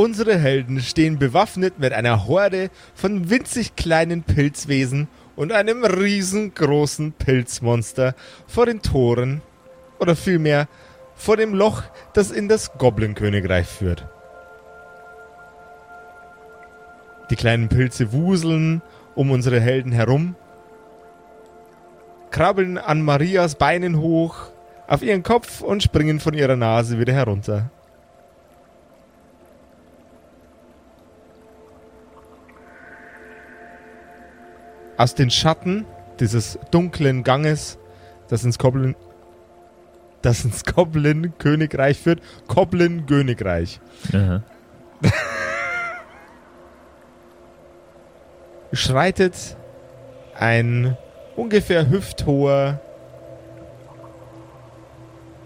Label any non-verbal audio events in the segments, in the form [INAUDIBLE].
unsere Helden stehen bewaffnet mit einer Horde von winzig kleinen Pilzwesen und einem riesengroßen Pilzmonster vor den Toren oder vielmehr vor dem Loch, das in das Goblin-Königreich führt. Die kleinen Pilze wuseln um unsere Helden herum, krabbeln an Marias Beinen hoch, auf ihren Kopf und springen von ihrer Nase wieder herunter. Aus den Schatten dieses dunklen Ganges, das ins Goblin, das ins Goblin-Königreich führt, Goblin-Königreich. [LAUGHS] schreitet ein ungefähr hüfthoher,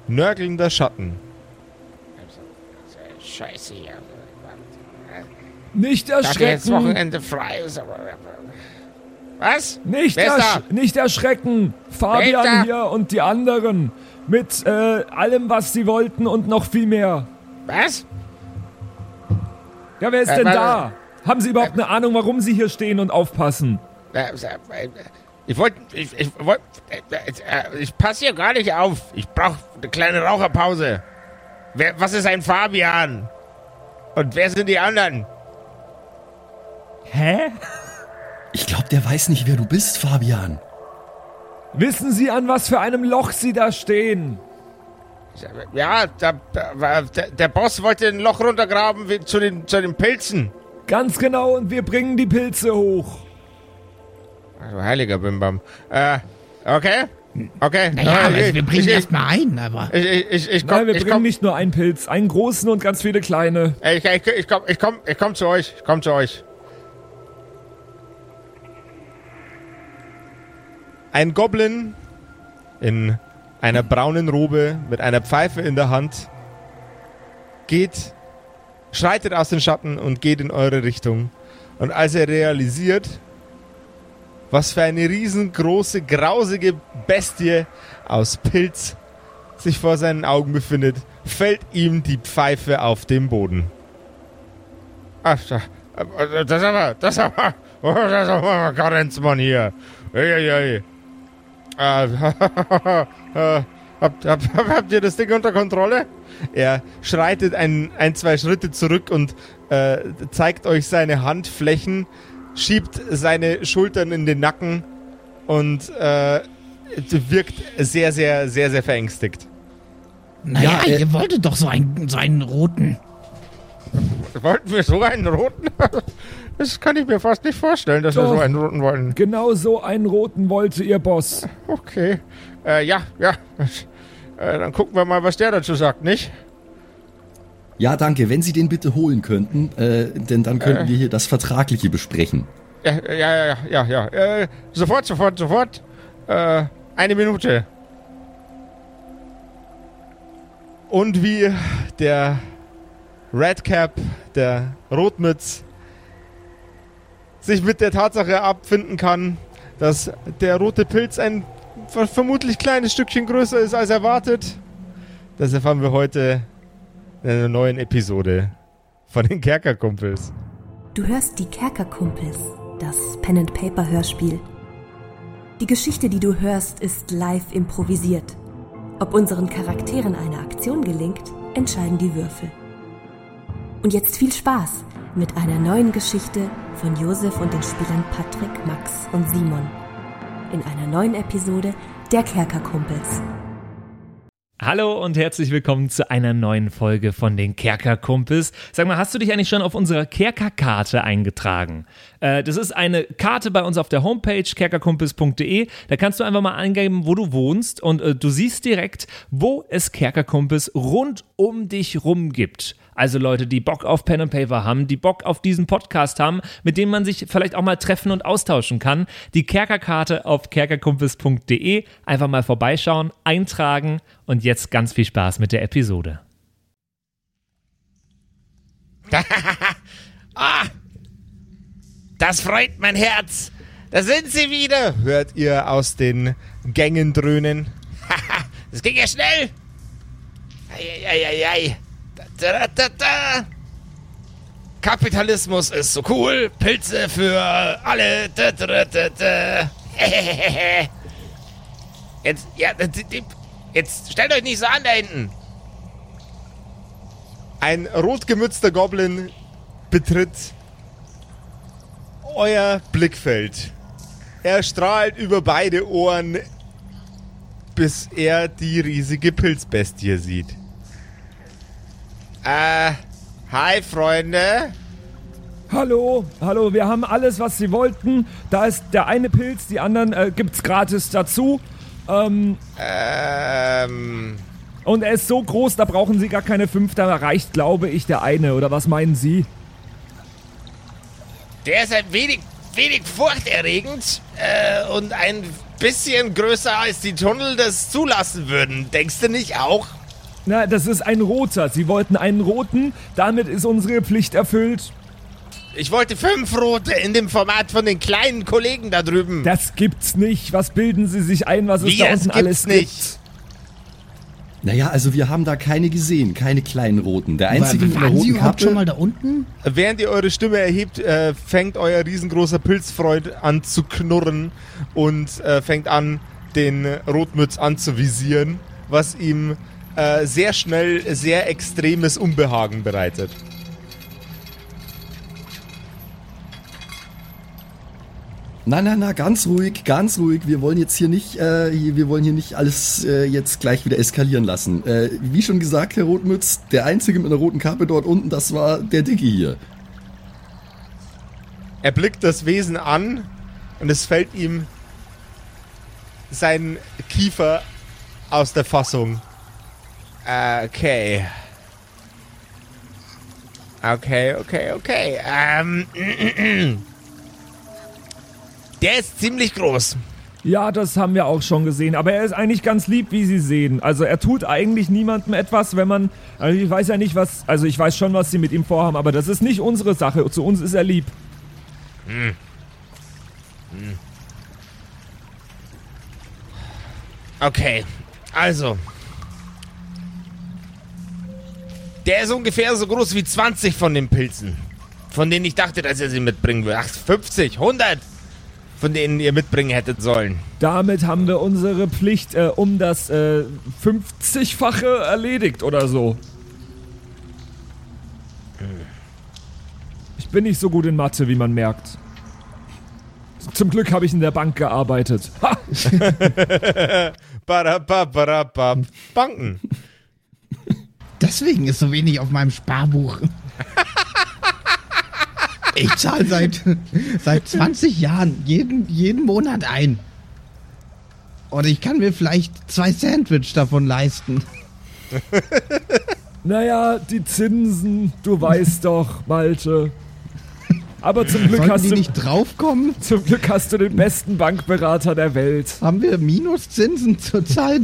nörgelnder Schatten. Scheiße hier. Nicht Ich dachte jetzt erschrecken! Wochenende frei ist, aber. Was? Nicht, ersch nicht erschrecken! Fabian hier und die anderen. Mit äh, allem, was sie wollten und noch viel mehr. Was? Ja, wer ist Äh, denn da? Haben Sie überhaupt eine Ahnung, warum Sie hier stehen und aufpassen? Äh, äh, Ich wollte. Ich, ich, wollt, äh, äh, ich passe hier gar nicht auf. Ich brauche eine kleine Raucherpause. Wer, was ist ein Fabian? Und wer sind die anderen? Hä? Ich glaube, der weiß nicht, wer du bist, Fabian. Wissen Sie, an was für einem Loch Sie da stehen? Ja, war- der, der Boss wollte ein Loch runtergraben wie zu den, zu den Pilzen. Ganz genau, und wir bringen die Pilze hoch. Also heiliger Bimbam. Äh, okay. Okay. Naja, äh, also wir bringen erstmal ein, aber. ich, ich, ich, ich Nein, komm, wir ich bringen komm, nicht nur einen Pilz, einen großen und ganz viele kleine. ich, ich, ich komm, ich komm, ich komm zu euch. Ich komm zu euch. Ein Goblin in einer braunen Robe mit einer Pfeife in der Hand geht, schreitet aus den Schatten und geht in eure Richtung. Und als er realisiert, was für eine riesengroße, grausige Bestie aus Pilz sich vor seinen Augen befindet, fällt ihm die Pfeife auf den Boden. Ach, da- äh, das aber, das aber, oh, das aber Karenzmann hier. Eieiei. Äh, äh, [LAUGHS] habt, habt, habt ihr das Ding unter Kontrolle? Er schreitet ein, ein zwei Schritte zurück und äh, zeigt euch seine Handflächen, schiebt seine Schultern in den Nacken und äh, wirkt sehr, sehr, sehr, sehr verängstigt. Naja, Ja, äh, ihr wolltet doch so einen, so einen roten. Wollten wir so einen roten? [LAUGHS] Das kann ich mir fast nicht vorstellen, dass wir Doch. so einen roten wollen. Genau so einen roten wollte Ihr Boss. Okay. Äh, ja, ja. Äh, dann gucken wir mal, was der dazu sagt, nicht? Ja, danke. Wenn Sie den bitte holen könnten, äh, denn dann könnten wir hier das Vertragliche besprechen. Ja, ja, ja, ja, ja. Äh, sofort, sofort, sofort. Äh, eine Minute. Und wie der Redcap, der Rotmütz, sich mit der Tatsache abfinden kann, dass der rote Pilz ein ver- vermutlich kleines Stückchen größer ist als erwartet. Das erfahren wir heute in einer neuen Episode von den Kerkerkumpels. Du hörst die Kerkerkumpels, das Pen and Paper Hörspiel. Die Geschichte, die du hörst, ist live improvisiert. Ob unseren Charakteren eine Aktion gelingt, entscheiden die Würfel. Und jetzt viel Spaß mit einer neuen Geschichte von Josef und den Spielern Patrick, Max und Simon. In einer neuen Episode der Kerkerkumpels. Hallo und herzlich willkommen zu einer neuen Folge von den Kerkerkumpels. Sag mal, hast du dich eigentlich schon auf unserer Kerkerkarte eingetragen? Äh, das ist eine Karte bei uns auf der Homepage kerkerkumpels.de. Da kannst du einfach mal eingeben, wo du wohnst und äh, du siehst direkt, wo es Kerkerkumpels rund um dich rum gibt. Also Leute, die Bock auf Pen and Paper haben, die Bock auf diesen Podcast haben, mit dem man sich vielleicht auch mal treffen und austauschen kann. Die Kerkerkarte auf kerkerkumpels.de. Einfach mal vorbeischauen, eintragen und jetzt ganz viel Spaß mit der Episode. [LAUGHS] Das freut mein Herz. Da sind sie wieder. Hört ihr aus den Gängen dröhnen? [LAUGHS] Das ging ja schnell. Eieieiei. Da, da, da, da. Kapitalismus ist so cool, Pilze für alle. [LAUGHS] Jetzt, ja, jetzt stellt euch nicht so an da hinten. Ein rotgemützter Goblin betritt euer Blickfeld. Er strahlt über beide Ohren, bis er die riesige Pilzbestie sieht. Äh, hi Freunde. Hallo, hallo, wir haben alles, was Sie wollten. Da ist der eine Pilz, die anderen äh, gibt's gratis dazu. Ähm, Ähm, und er ist so groß, da brauchen Sie gar keine fünf, da reicht, glaube ich, der eine. Oder was meinen Sie? der ist ein wenig, wenig furchterregend äh, und ein bisschen größer als die Tunnel das zulassen würden. Denkst du nicht auch? Na, das ist ein roter. Sie wollten einen roten, damit ist unsere Pflicht erfüllt. Ich wollte fünf rote in dem Format von den kleinen Kollegen da drüben. Das gibt's nicht. Was bilden Sie sich ein, was es Wie, da das unten gibt's alles nicht? gibt? Naja, also wir haben da keine gesehen, keine kleinen roten. Der einzige mit einer Sie roten überhaupt Kappe. schon mal da unten? Während ihr eure Stimme erhebt, äh, fängt euer riesengroßer Pilzfreund an zu knurren und äh, fängt an, den Rotmütz anzuvisieren, was ihm äh, sehr schnell sehr extremes Unbehagen bereitet. Na, na, na, ganz ruhig, ganz ruhig. Wir wollen jetzt hier nicht, äh, wir wollen hier nicht alles äh, jetzt gleich wieder eskalieren lassen. Äh, wie schon gesagt, Herr Rotmütz, der einzige mit einer roten Kappe dort unten, das war der Dicke hier. Er blickt das Wesen an und es fällt ihm sein Kiefer aus der Fassung. Äh, Okay. Okay, okay, okay. Ähm, [CLEARS THROAT] der ist ziemlich groß. Ja, das haben wir auch schon gesehen. Aber er ist eigentlich ganz lieb, wie Sie sehen. Also er tut eigentlich niemandem etwas, wenn man. Also ich weiß ja nicht, was. Also ich weiß schon, was Sie mit ihm vorhaben, aber das ist nicht unsere Sache. Zu uns ist er lieb. Okay, also. Der ist ungefähr so groß wie 20 von den Pilzen. Von denen ich dachte, dass er sie mitbringen will. Ach, 50, 100. Von denen ihr mitbringen hättet sollen. Damit haben wir unsere Pflicht äh, um das äh, 50-fache erledigt oder so. Ich bin nicht so gut in Mathe, wie man merkt. Zum Glück habe ich in der Bank gearbeitet. Ha! [LAUGHS] Banken. Deswegen ist so wenig auf meinem Sparbuch. Ich zahle seit, seit 20 Jahren jeden, jeden Monat ein. Und ich kann mir vielleicht zwei Sandwich davon leisten. Naja, die Zinsen, du weißt doch, Malte. Aber zum Glück, Sollten hast die du, nicht draufkommen? zum Glück hast du den besten Bankberater der Welt. Haben wir Minuszinsen zurzeit?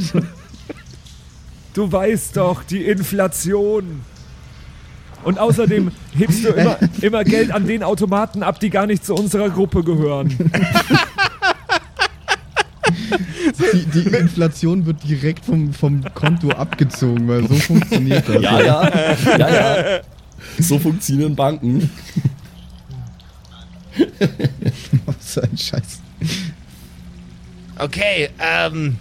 Du weißt doch, die Inflation. Und außerdem hebst du immer, [LAUGHS] immer Geld an den Automaten ab, die gar nicht zu unserer Gruppe gehören. Die, die Inflation wird direkt vom, vom Konto abgezogen, weil so funktioniert das. Ja, ja, ja, ja. So funktionieren Banken. Was für ein Scheiß. Okay, ähm.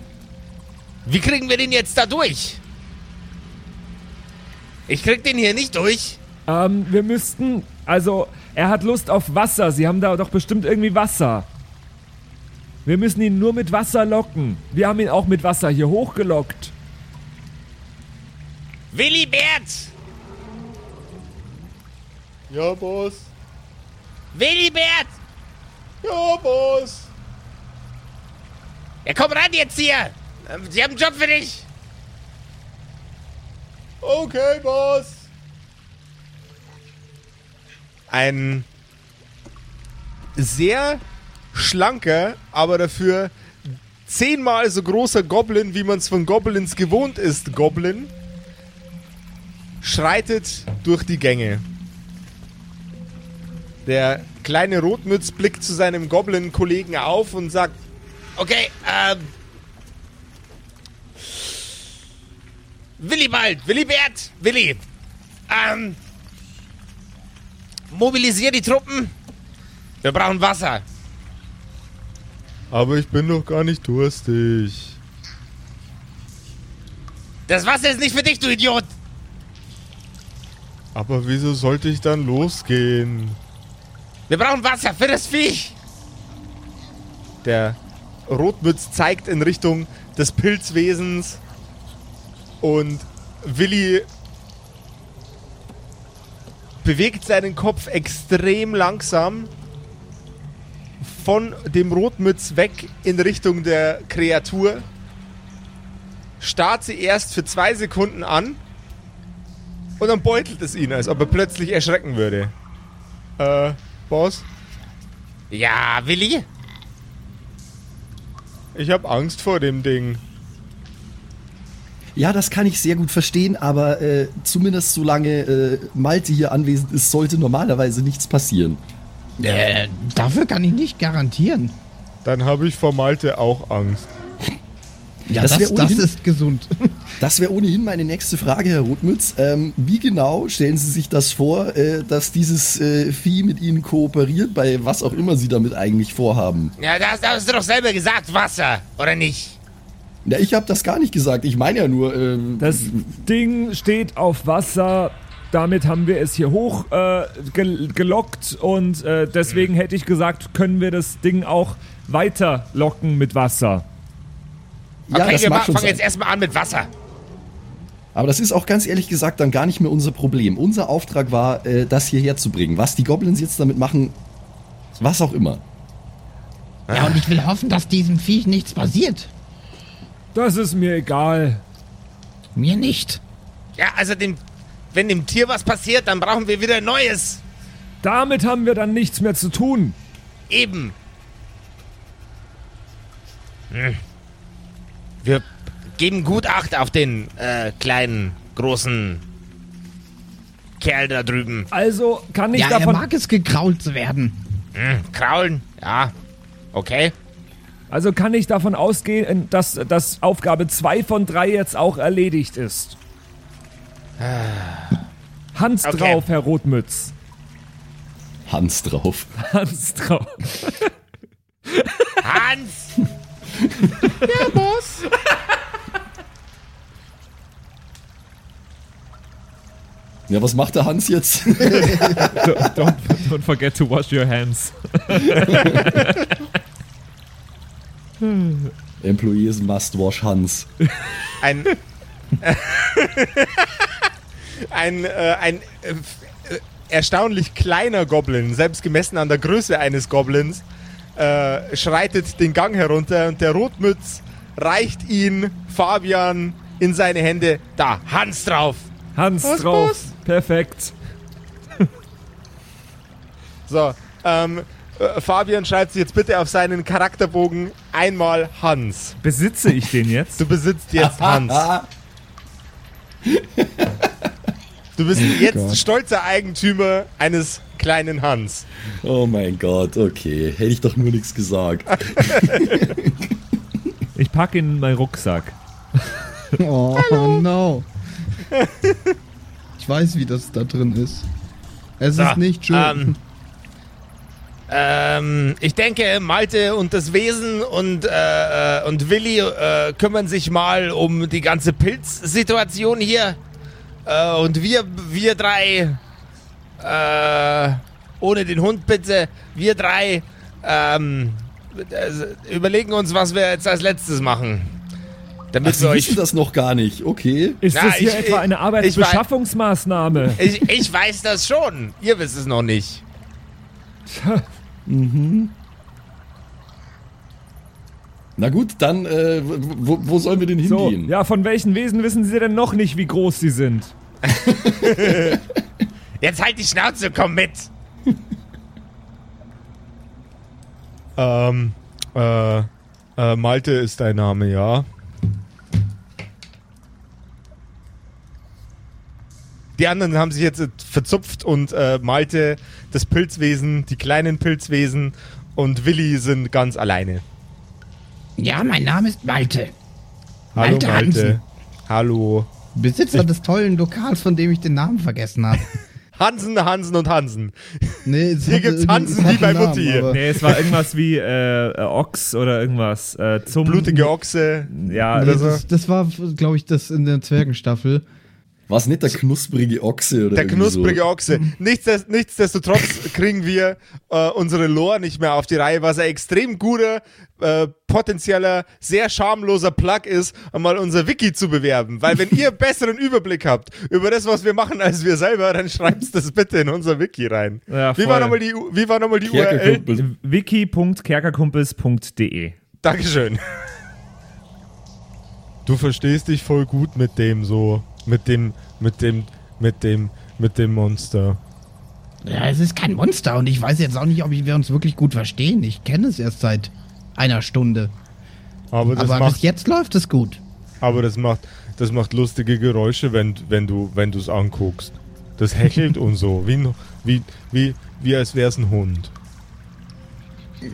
Wie kriegen wir den jetzt da durch? Ich krieg den hier nicht durch. Ähm, wir müssten, also, er hat Lust auf Wasser. Sie haben da doch bestimmt irgendwie Wasser. Wir müssen ihn nur mit Wasser locken. Wir haben ihn auch mit Wasser hier hochgelockt. Willibert! Ja, Boss. Willibert! Ja, Boss. Ja, komm ran jetzt hier! Ähm, Sie haben einen Job für dich! Okay, Boss. Ein sehr schlanker, aber dafür zehnmal so großer Goblin, wie man es von Goblins gewohnt ist, Goblin, schreitet durch die Gänge. Der kleine Rotmütz blickt zu seinem Goblin-Kollegen auf und sagt, Okay, ähm. Willibald, Willibert, Willi. Ähm. mobilisier die Truppen. Wir brauchen Wasser. Aber ich bin doch gar nicht durstig. Das Wasser ist nicht für dich, du Idiot. Aber wieso sollte ich dann losgehen? Wir brauchen Wasser für das Viech. Der Rotmütz zeigt in Richtung des Pilzwesens und Willi bewegt seinen Kopf extrem langsam von dem Rotmütz weg in Richtung der Kreatur. Starrt sie erst für zwei Sekunden an und dann beutelt es ihn, als ob er plötzlich erschrecken würde. Äh, Boss, Ja, Willi? ich habe Angst vor dem Ding. Ja, das kann ich sehr gut verstehen, aber äh, zumindest solange äh, Malte hier anwesend ist, sollte normalerweise nichts passieren. Äh, dafür kann ich nicht garantieren. Dann habe ich vor Malte auch Angst. [LAUGHS] Ja, Das das, wär das, ohnehin- ist gesund. [LAUGHS] Das wäre ohnehin meine nächste Frage, Herr Rotmütz. Ähm, wie genau stellen Sie sich das vor, äh, dass dieses äh, Vieh mit Ihnen kooperiert, bei was auch immer Sie damit eigentlich vorhaben? Ja, das, das hast du doch selber gesagt, Wasser, oder nicht? Ja, ich habe das gar nicht gesagt. Ich meine ja nur, ähm, Das Ding steht auf Wasser. Damit haben wir es hier hoch äh, gel gelockt und äh, deswegen hätte ich gesagt, können wir das Ding auch weiter locken mit Wasser. ja, okay, das wir fangen jetzt erstmal an mit Wasser. Aber das ist auch ganz ehrlich gesagt dann gar nicht mehr unser Problem. Unser Auftrag war, äh, das hierher zu bringen. Was die Goblins jetzt damit machen, was auch immer. Ja, und ich will hoffen, dass diesem Viech nichts passiert. Das ist mir egal. Mir nicht. Ja, also dem, wenn dem Tier was passiert, dann brauchen wir wieder Neues. Damit haben wir dann nichts mehr zu tun. Eben. Hm. Wir geben gut Acht auf den äh, kleinen, großen Kerl da drüben. Also kann ich Ja, er davon. mag es gekrault zu werden. Hm, kraulen, ja. Okay. Also kann ich davon ausgehen, dass, dass Aufgabe 2 von 3 jetzt auch erledigt ist. Hans Okay. drauf, Herr Rotmütz. Hans drauf. Hans drauf. Hans! [LAUGHS] Ja, was macht der Hans jetzt? [LAUGHS] [LAUGHS] don't, don't forget to wash your hands. Employees must wash Hans. Ein. [LAUGHS] ein, äh, ein äh, erstaunlich kleiner Goblin, selbst gemessen an der Größe eines Goblins, äh, schreitet den Gang herunter und der Rotmütz reicht ihn Fabian in seine Hände. Da, Hans drauf! Hans Was, drauf. Boss? Perfekt. So, ähm, äh, Fabian schreibt sich jetzt bitte auf seinen Charakterbogen einmal Hans. Besitze ich den jetzt? Du besitzt jetzt Hans. Du bist jetzt Gott. stolzer Eigentümer eines kleinen Hans. Oh mein Gott, okay. Hätte ich doch nur nichts gesagt. [LAUGHS] Ich packe ihn in meinen Rucksack. [LAUGHS] Oh no. Ich weiß, wie das da drin ist. Es So, ist nicht schön. ähm, Ähm, ich denke, Malte und das Wesen und, äh, äh, und Willi äh, kümmern sich mal um die ganze Pilzsituation hier. Äh, und wir, wir drei, äh, ohne den Hund bitte, wir drei ähm, äh, überlegen uns, was wir jetzt als letztes machen. Damit Ach, wir Sie euch. wissen das noch gar nicht. Okay. Ist Na, das hier ich- etwa eine ich- Arbeitsbeschaffungsmaßnahme? Ich, ich weiß das schon. Ihr wisst es noch nicht. [LAUGHS] Na gut, dann, äh, wo, wo sollen wir denn So, hingehen? ja, von welchen Wesen wissen Sie denn noch nicht, wie groß sie sind? [LAUGHS] Jetzt halt die Schnauze, komm mit. [LAUGHS] Ähm, äh, äh, Malte ist dein Name, ja. Die anderen haben sich jetzt verzupft und äh, Malte, das Pilzwesen, die kleinen Pilzwesen und Willi sind ganz alleine. Ja, mein Name ist Malte. Hallo Malte Malte. Hansen. Hallo. Besitzer des tollen Lokals, von dem ich den Namen vergessen habe. [LAUGHS] Hansen, Hansen und Hansen. Nee, es Hier gibt's Hansen es wie bei Namen, Mutti aber- Nee, es war irgendwas wie äh, äh, Ochs oder irgendwas. Äh, zum Blutige Ochse. Ja, Nee, oder so. das, das war, glaube ich, das in der Zwergenstaffel. War es nicht der knusprige Ochse oder Der knusprige so? Ochse. Nichtsdest, nichtsdestotrotz [LAUGHS] kriegen wir äh, unsere Lore nicht mehr auf die Reihe, was ein extrem guter, äh, potenzieller, sehr schamloser Plug ist, um mal unser Wiki zu bewerben. Weil wenn ihr [LAUGHS] besseren Überblick habt über das, was wir machen, als wir selber, dann schreibt das bitte in unser Wiki rein. Ja, wie war nochmal die, wie war nochmal die URL? Kerkerkumpel. wiki.kerkerkumpels.de. Dankeschön. [LAUGHS] Du verstehst dich voll gut mit dem so, mit dem, mit dem, mit dem, mit dem Monster. Ja, es ist kein Monster und ich weiß jetzt auch nicht, ob wir uns wirklich gut verstehen. Ich kenne es erst seit einer Stunde. Aber das Aber macht bis jetzt läuft es gut. Aber das macht, das macht lustige Geräusche, wenn, wenn du wenn es anguckst. Das hechelt und so, wie, wie, wie, wie als wäre es ein Hund.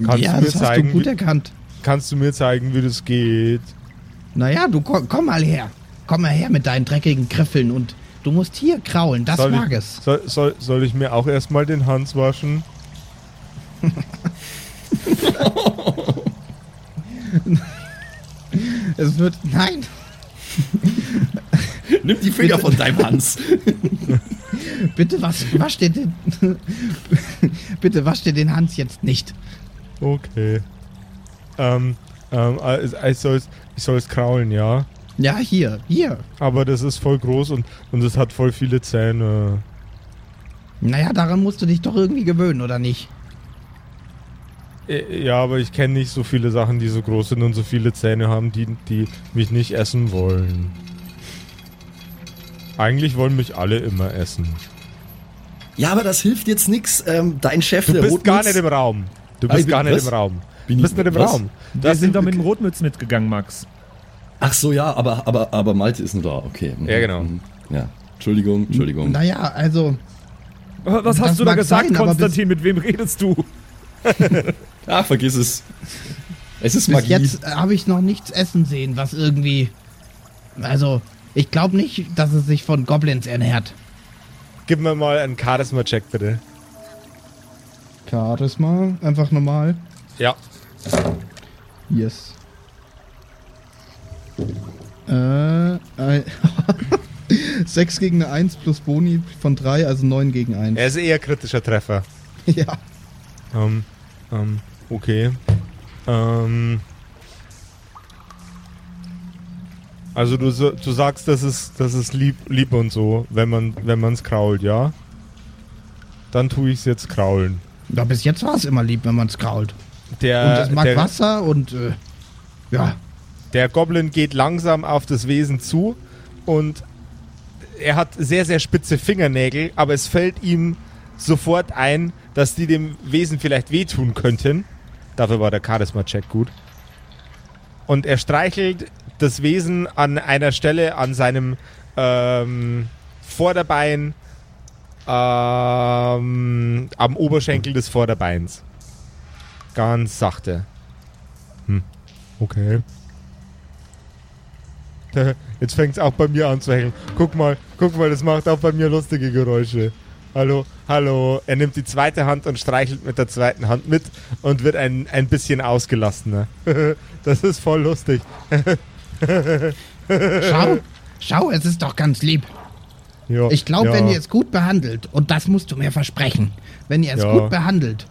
Kannst ja, du mir das hast zeigen, du gut wie, erkannt. kannst du mir zeigen, wie das geht? Naja, du komm, komm mal her. Komm mal her mit deinen dreckigen Griffeln und du musst hier kraulen. Das soll mag ich, es. Soll, soll, soll ich mir auch erstmal den Hans waschen? [LAUGHS] Es wird. Nein! Nimm die Finger von deinem Hans. [LAUGHS] Bitte was, wasch dir den. Bitte wasch dir den Hans jetzt nicht. Okay. Ähm, ähm, äh, ich soll es ich soll's kraulen, ja. Ja, hier, hier. Aber das ist voll groß und, und es hat voll viele Zähne. Naja, daran musst du dich doch irgendwie gewöhnen, oder nicht? Äh, Ja, aber ich kenne nicht so viele Sachen, die so groß sind und so viele Zähne haben, die, die mich nicht essen wollen. Eigentlich wollen mich alle immer essen. Ja, aber das hilft jetzt nix. Ähm, dein Chef, Du der bist Rotmütz, gar nicht im Raum. Du Ah, bist ich gar nicht was? im Raum. Bin Du bist ich- nicht im was? Raum. Wir sind doch mit dem Rotmütz mitgegangen, Max. Ach so, ja, aber, aber, aber Malte ist nur da, okay. Mhm, Ja, genau. mhm. Ja, Entschuldigung, Entschuldigung. Naja, also. Was hast du da gesagt, sein, aber bis- Konstantin? Mit wem redest du? [LAUGHS] Ah, vergiss es. Es ist Bis Magie. jetzt äh, habe ich noch nichts essen sehen, was irgendwie. Also, ich glaube nicht, dass es sich von Goblins ernährt. Gib mir mal einen Charisma-Check, bitte. Charisma, einfach normal. Ja. Yes. Äh, ein [LAUGHS] 6 gegen eine 1 plus Boni von 3, also 9 gegen 1. Er ist eher kritischer Treffer. [LAUGHS] Ja. Ähm, ähm, okay. Ähm. Also du, du sagst, das ist, das ist lieb, lieb und so, wenn man wenn man's krault, ja? Dann tue ich es jetzt kraulen. ja bis jetzt war es immer lieb, wenn man es krault. Der, Und es mag der, Wasser und. Äh, ja. Der Goblin geht langsam auf das Wesen zu und er hat sehr, sehr spitze Fingernägel, aber es fällt ihm sofort ein, dass die dem Wesen vielleicht wehtun könnten. Dafür war der Charisma-Check gut. Und er streichelt das Wesen an einer Stelle an seinem ähm, Vorderbein ähm, am Oberschenkel des Vorderbeins. Ganz sachte. Hm. Okay. [LAUGHS] Jetzt fängt es auch bei mir an zu hängen. Guck mal, guck mal, das macht auch bei mir lustige Geräusche. Hallo, hallo. Er nimmt die zweite Hand und streichelt mit der zweiten Hand mit und wird ein, ein bisschen ausgelassener. [LAUGHS] das ist voll lustig. [LAUGHS] Schau, schau, es ist doch ganz lieb. Ja, Ich glaube, ja. wenn ihr es gut behandelt, und das musst du mir versprechen, wenn ihr es Ja. gut behandelt,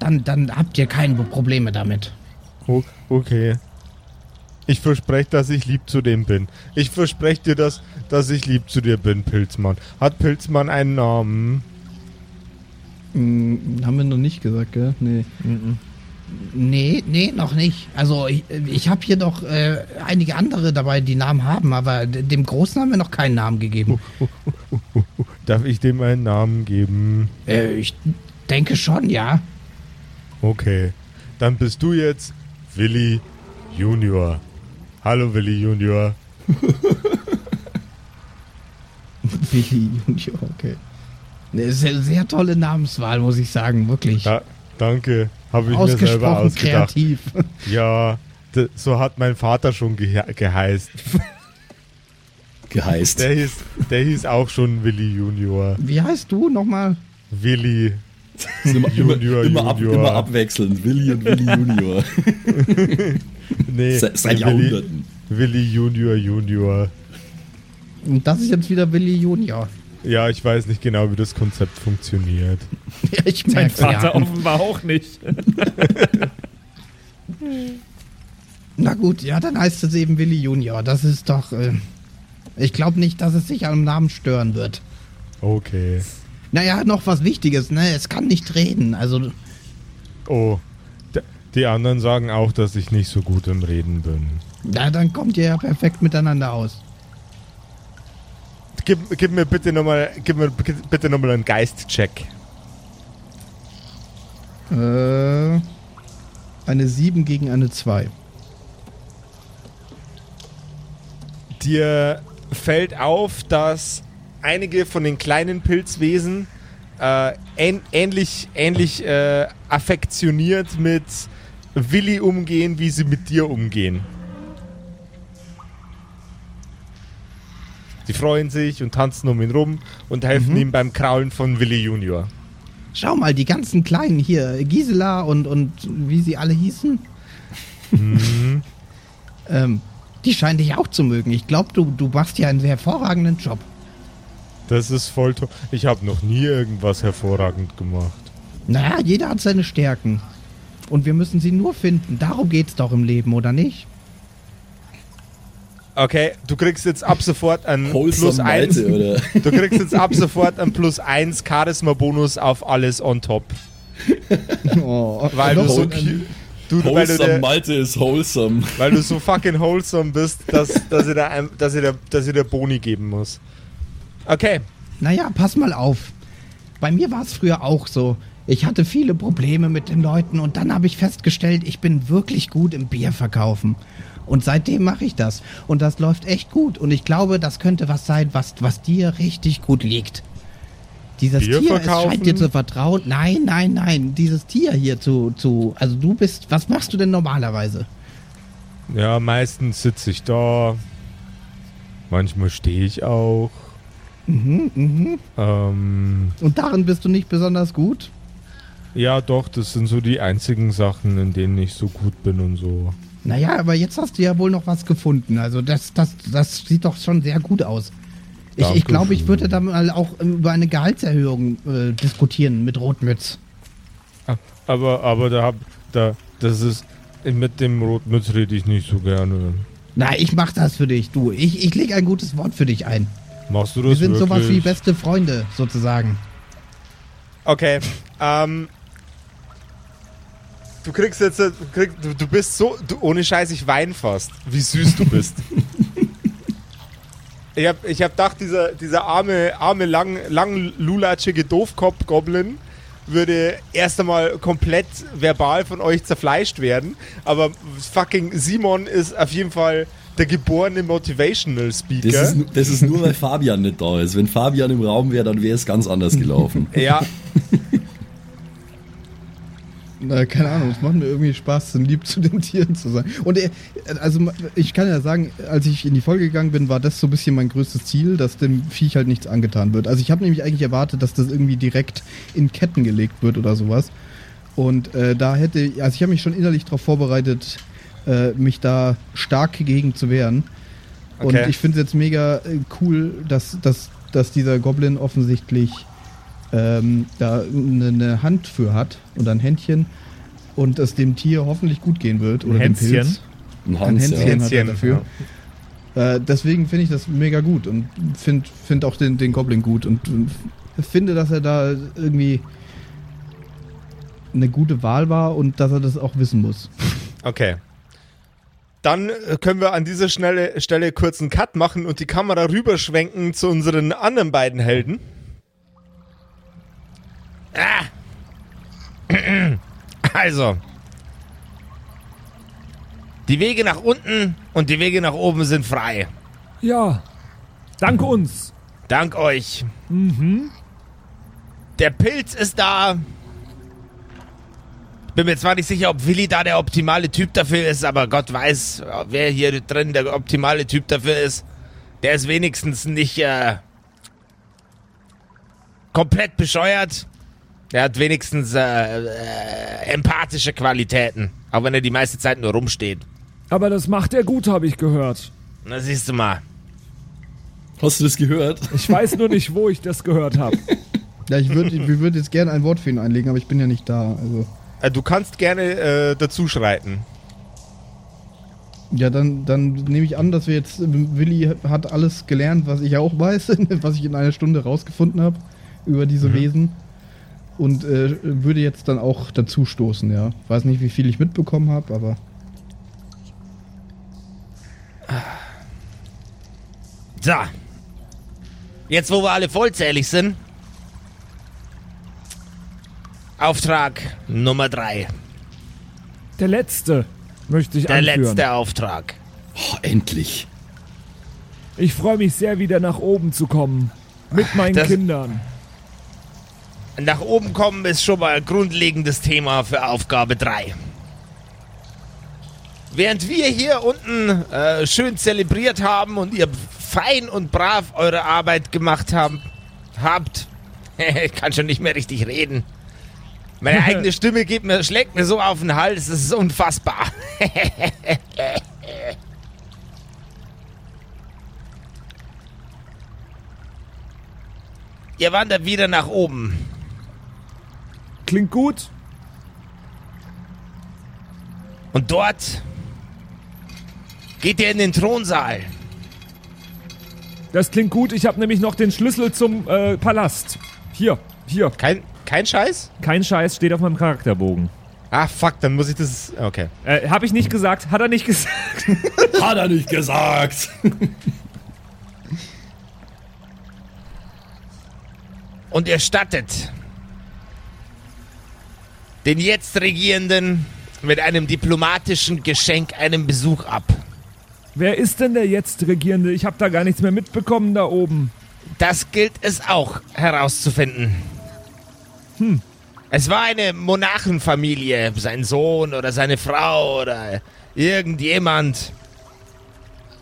dann, dann habt ihr keine Probleme damit. Okay. Ich verspreche, dass ich lieb zu dem bin. Ich verspreche dir, dass, dass ich lieb zu dir bin, Pilzmann. Hat Pilzmann einen Namen? Hm, haben wir noch nicht gesagt, gell? Nee. Nee, nee, noch nicht. Also ich, ich habe hier noch äh, einige andere dabei, die Namen haben, aber dem Großen haben wir noch keinen Namen gegeben. [LAUGHS] Darf ich dem einen Namen geben? Äh, ich denke schon, ja. Okay. Dann bist du jetzt Willi Junior. Hallo Willi Junior. [LAUGHS] Willi Junior, okay. Eine sehr, sehr tolle Namenswahl, muss ich sagen, wirklich. Ja, danke. Habe ich mir selber Ausgesprochen ausgedacht. kreativ. Ja, so hat mein Vater schon gehe geheißt. geheißt. Der hieß, der hieß auch schon Willi Junior. Wie heißt du nochmal? Willi. Immer, [LAUGHS] immer, Junior, immer, ab, Junior. immer abwechselnd. Willi und Willi Junior. [LAUGHS] Nee, Se- seit Jahrhunderten. Willi Junior Junior. Und das ist jetzt wieder Willi Junior. Ja, ich weiß nicht genau, wie das Konzept funktioniert. [LAUGHS] Ja, ich Mein Vater ja. offenbar auch nicht. Na gut, ja, dann heißt es eben Willi Junior. Das ist doch. Äh, ich glaube nicht, dass es sich am Namen stören wird. Okay. Naja, noch was Wichtiges, ne? Es kann nicht reden. Also, Oh, die anderen sagen auch, dass ich nicht so gut im Reden bin. na, dann kommt ihr ja perfekt miteinander aus. Gib, gib mir bitte nochmal, gib mir bitte nochmal einen Geistcheck. Äh, eine 7 gegen eine 2. Dir fällt auf, dass einige von den kleinen Pilzwesen äh, ähn, ähnlich, ähnlich äh, affektioniert mit Willi umgehen, wie sie mit dir umgehen. Sie freuen sich und tanzen um ihn rum und helfen ihm beim Kraulen von Willi Junior. Schau mal, die ganzen Kleinen hier, Gisela und, und wie sie alle hießen. [LAUGHS] ähm, die scheinen dich auch zu mögen. Ich glaube, du, du machst ja einen hervorragenden Job. Das ist voll toll. Ich habe noch nie irgendwas hervorragend gemacht. Naja, jeder hat seine Stärken. Und wir müssen sie nur finden. Darum geht's doch im Leben, oder nicht? Okay, du kriegst jetzt ab sofort ein plus Wholesome 1. Malte, oder? [LAUGHS] Du kriegst jetzt ab sofort ein plus 1 Charisma-Bonus auf alles on top. [LAUGHS] Oh, Weil du so du, weil, du Wholesome der, Malte ist wholesome. weil du so fucking wholesome bist, dass, dass, ich, da, ein- dass, ich, da, dass ich dir Boni geben muss. Okay. Naja, pass mal auf. Bei mir war es früher auch so. Ich hatte viele Probleme mit den Leuten und dann habe ich festgestellt, ich bin wirklich gut im Bier verkaufen. Und seitdem mache ich das. Und das läuft echt gut. Und ich glaube, das könnte was sein, was, was dir richtig gut liegt. Dieses Bier Tier, es scheint dir zu vertrauen. Nein, nein, nein. Dieses Tier hier zu, zu. Also du bist. Was machst du denn normalerweise? Ja, meistens sitze ich da. Manchmal stehe ich auch. Mhm, mhm. Ähm, Und darin bist du nicht besonders gut? ja, doch, das sind so die einzigen Sachen, in denen ich so gut bin und so. Naja, aber jetzt hast du ja wohl noch was gefunden. Also das, das, das sieht doch schon sehr gut aus. Ich, ich glaube, ich würde da mal auch über eine Gehaltserhöhung äh, diskutieren mit Rotmütz. Aber, aber da hab, da, das ist, mit dem Rotmütz rede ich nicht so gerne. Na, ich mach das für dich, du. Ich, ich lege ein gutes Wort für dich ein. Machst du das Wir sind wirklich? sowas wie beste Freunde, sozusagen. Okay, ähm. Du kriegst jetzt, du, krieg, du, du bist so, du, ohne Scheiß, ich wein fast, wie süß du bist. [LAUGHS] ich hab, ich hab gedacht, dieser, dieser arme, arme, lang, lang lulatschige Doofkopf-Goblin würde erst einmal komplett verbal von euch zerfleischt werden, aber fucking Simon ist auf jeden Fall der geborene Motivational Speaker. Das ist, das ist nur, weil Fabian nicht da ist. Wenn Fabian im Raum wäre, dann wäre es ganz anders gelaufen. [LAUGHS] ja, [LAUGHS] Na, keine Ahnung, es macht mir irgendwie Spaß, so lieb zu den Tieren zu sein. Und äh, also ich kann ja sagen, als ich in die Folge gegangen bin, war das so ein bisschen mein größtes Ziel, dass dem Viech halt nichts angetan wird. Also ich habe nämlich eigentlich erwartet, dass das irgendwie direkt in Ketten gelegt wird oder sowas. Und äh, da hätte, also ich habe mich schon innerlich darauf vorbereitet, äh, mich da stark gegen zu wehren. Und Okay. ich finde es jetzt mega äh, cool, dass, dass, dass dieser Goblin offensichtlich ähm, da eine, eine Hand für hat oder ein Händchen und es dem Tier hoffentlich gut gehen wird. Oder Hänschen? dem Pilz. Ein Ein Hänschen ja. hat er dafür. Äh, deswegen finde ich das mega gut und finde find auch den, den Goblin gut und, und finde, dass er da irgendwie eine gute Wahl war und dass er das auch wissen muss. Okay. Dann äh, können wir an dieser Schnelle, Stelle kurz einen Cut machen und die Kamera rüberschwenken zu unseren anderen beiden Helden. Ah. [CLEARS THROAT] Also. Die Wege nach unten und die Wege nach oben sind frei. Ja. Dank uns. Dank euch. Mhm. Der Pilz ist da. Bin mir zwar nicht sicher, ob Willi da der optimale Typ dafür ist, aber Gott weiß, wer hier drin der optimale Typ dafür ist. der ist wenigstens nicht äh, komplett bescheuert. Der hat wenigstens äh, äh, empathische Qualitäten, auch wenn er die meiste Zeit nur rumsteht. Aber das macht er gut, habe ich gehört. Na siehst du mal. Hast du das gehört? Ich weiß nur nicht, wo ich das gehört habe. [LAUGHS] Ja, ich würde ich würd jetzt gerne ein Wort für ihn einlegen, aber ich bin ja nicht da. Also. Äh, du kannst gerne äh, dazu schreiten. Ja, dann, dann nehme ich an, dass wir jetzt. Willi hat alles gelernt, was ich auch weiß, [LAUGHS] was ich in einer Stunde rausgefunden habe über diese Wesen. Und äh, würde jetzt dann auch dazu stoßen, ja. Weiß nicht, wie viel ich mitbekommen habe, aber. So. Jetzt, wo wir alle vollzählig sind. Auftrag Nummer drei. Der letzte möchte ich Der anführen. letzte Auftrag. Oh, endlich. Ich freue mich sehr, wieder nach oben zu kommen. Mit meinen Das- Kindern. Nach oben kommen ist schon mal ein grundlegendes Thema für Aufgabe 3. Während wir hier unten äh, schön zelebriert haben und ihr fein und brav eure Arbeit gemacht haben, habt, [LAUGHS] ich kann schon nicht mehr richtig reden. Meine eigene Stimme geht mir, schlägt mir so auf den Hals, das ist unfassbar. [LAUGHS] ihr wandert wieder nach oben. Klingt gut. Und dort geht ihr in den Thronsaal. Das klingt gut. Ich habe nämlich noch den Schlüssel zum äh, Palast. Hier, hier. Kein, kein Scheiß? Kein Scheiß steht auf meinem Charakterbogen. Ah, fuck, dann muss ich das. Okay. Äh, habe ich nicht gesagt. Hat er nicht gesagt. [LAUGHS] Hat er nicht gesagt. Und ihr stattet den jetzt Regierenden mit einem diplomatischen Geschenk einen Besuch ab. Wer ist denn der jetzt Regierende? Ich habe da gar nichts mehr mitbekommen da oben. Das gilt es auch herauszufinden. Hm. Es war eine Monarchenfamilie, sein Sohn oder seine Frau oder irgendjemand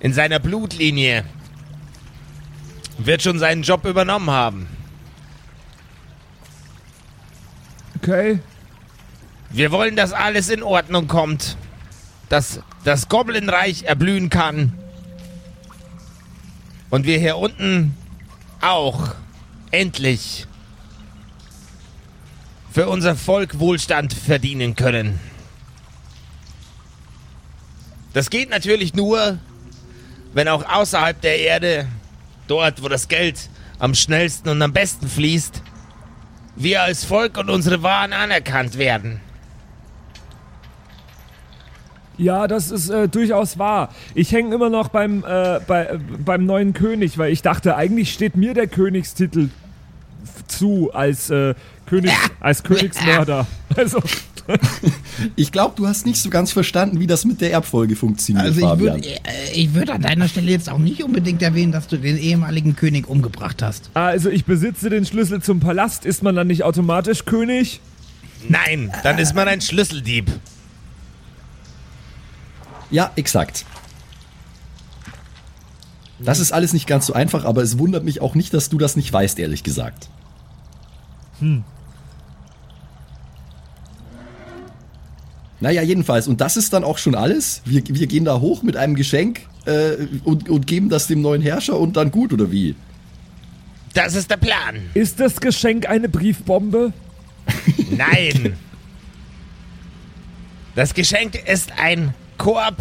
in seiner Blutlinie wird schon seinen Job übernommen haben. Okay. Wir wollen, dass alles in Ordnung kommt. Dass das Goblinreich erblühen kann. Und wir hier unten auch endlich für unser Volk Wohlstand verdienen können. Das geht natürlich nur, wenn auch außerhalb der Erde, dort wo das Geld am schnellsten und am besten fließt, wir als Volk und unsere Waren anerkannt werden. Ja, das ist äh, durchaus wahr. Ich hänge immer noch beim, äh, bei, äh, beim neuen König, weil ich dachte, eigentlich steht mir der Königstitel zu als, äh, König, als Königsmörder. Also, [LAUGHS] Ich glaube, du hast nicht so ganz verstanden, wie das mit der Erbfolge funktioniert, Also ich würde ich würd an deiner Stelle jetzt auch nicht unbedingt erwähnen, dass du den ehemaligen König umgebracht hast. also ich besitze den Schlüssel zum Palast. Ist man dann nicht automatisch König? Nein, dann ist man ein Schlüsseldieb. Ja, exakt. Das ist alles nicht ganz so einfach, aber es wundert mich auch nicht, dass du das nicht weißt, ehrlich gesagt. Naja, jedenfalls. Und das ist dann auch schon alles. Wir, wir gehen da hoch mit einem Geschenk äh, und, und geben das dem neuen Herrscher und dann gut, oder wie? Das ist der Plan. Ist das Geschenk eine Briefbombe? [LAUGHS] Nein. Das Geschenk ist ein Korb.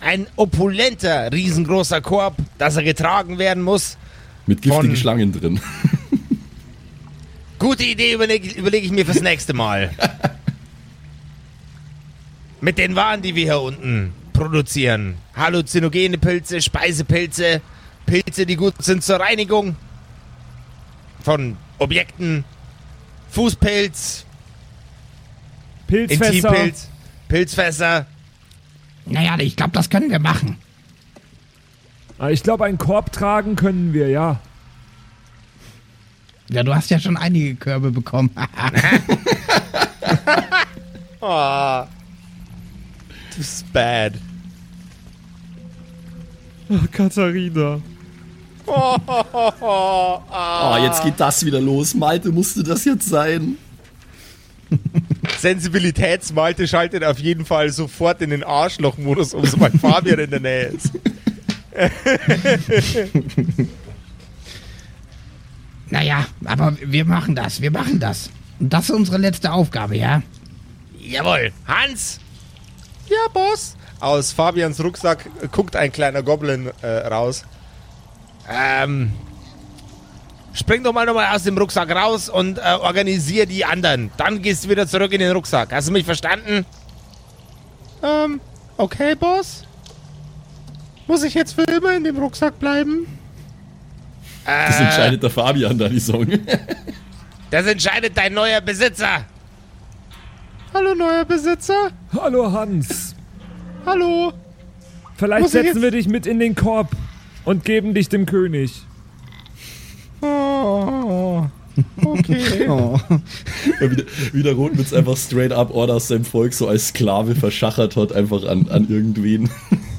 Ein opulenter, riesengroßer Korb, dass er getragen werden muss. Mit giftigen Von- Schlangen drin. Gute Idee überlege überleg ich mir fürs nächste Mal. Mit den Waren, die wir hier unten produzieren. Halluzinogene Pilze, Speisepilze, Pilze, die gut sind zur Reinigung von Objekten, Fußpilz, Pilzfässer? Intimpilz, Pilzfässer. Naja, ich glaube, das können wir machen. Ah, Ich glaube, einen Korb tragen können wir, ja. Ja, du hast ja schon einige Körbe bekommen. Oh. [LAUGHS] Das ist bad. Katharina. Ah, jetzt geht das wieder los. Malte, musste das jetzt sein? Sensibilitätsmalte schaltet auf jeden Fall sofort in den Arschloch-Modus um, sobald Fabian in der Nähe ist. [LAUGHS] Naja, aber wir machen das, wir machen das. Und das ist unsere letzte Aufgabe, ja? Jawohl. Hans! Ja, Boss. Aus Fabians Rucksack guckt ein kleiner Goblin äh, raus. Ähm. Spring doch mal nochmal aus dem Rucksack raus und äh, organisier die anderen. Dann gehst du wieder zurück in den Rucksack. Hast du mich verstanden? Ähm, okay, Boss. Muss ich jetzt für immer in dem Rucksack bleiben? Das Äh, entscheidet der Fabian da, die Song. [LAUGHS] das entscheidet dein neuer Besitzer. Hallo, neuer Besitzer. Hallo Hans. Hallo. Vielleicht Muss setzen wir dich mit in den Korb und geben dich dem König. Oh, okay. Oh. [LAUGHS] Ja, wie, der, wie der Rotmütz einfach straight up Order aus seinem Volk so als Sklave verschachert hat, einfach an, an irgendwen.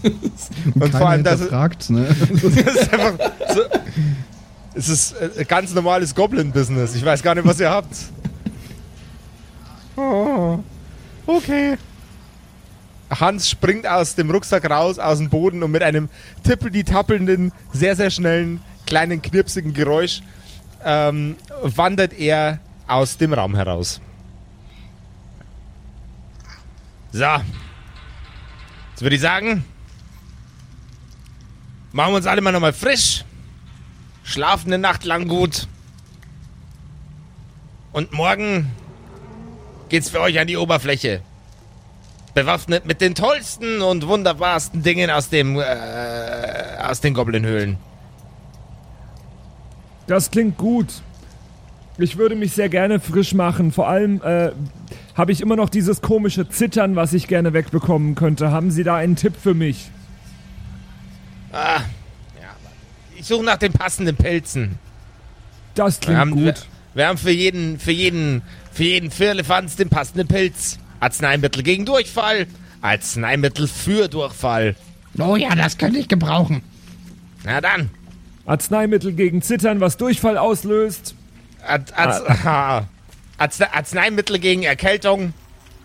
Und, Und vor allem, dass- hinterfragt, ne? [LAUGHS] Das ist einfach so. Es ist äh, ganz normales Goblin-Business. Ich weiß gar nicht, was ihr habt. Oh, okay. Hans springt aus dem Rucksack raus, aus dem Boden und mit einem tippeldi-tappelnden, sehr, sehr schnellen, kleinen, knirpsigen Geräusch ähm, wandert er aus dem Raum heraus. So. Jetzt würde ich sagen, machen wir uns alle mal nochmal frisch. Schlafen eine Nacht lang gut. Und morgen geht's für euch an die Oberfläche. Bewaffnet mit den tollsten und wunderbarsten Dingen aus dem, äh, aus den Goblinhöhlen. Das klingt gut. Ich würde mich sehr gerne frisch machen. Vor allem äh, habe ich immer noch dieses komische Zittern, was ich gerne wegbekommen könnte. Haben Sie da einen Tipp für mich? Ah, suche nach den passenden Pilzen. Das Wir klingt haben, wir, gut. wir haben für jeden, für jeden, für jeden Firlefanz den passenden Pilz. Arzneimittel gegen Durchfall. Arzneimittel für Durchfall. Oh ja, das könnte ich gebrauchen. Na dann. Arzneimittel gegen Zittern, was Durchfall auslöst. Arz, Arz, aha. [LAUGHS] Arze, Arzneimittel gegen Erkältung,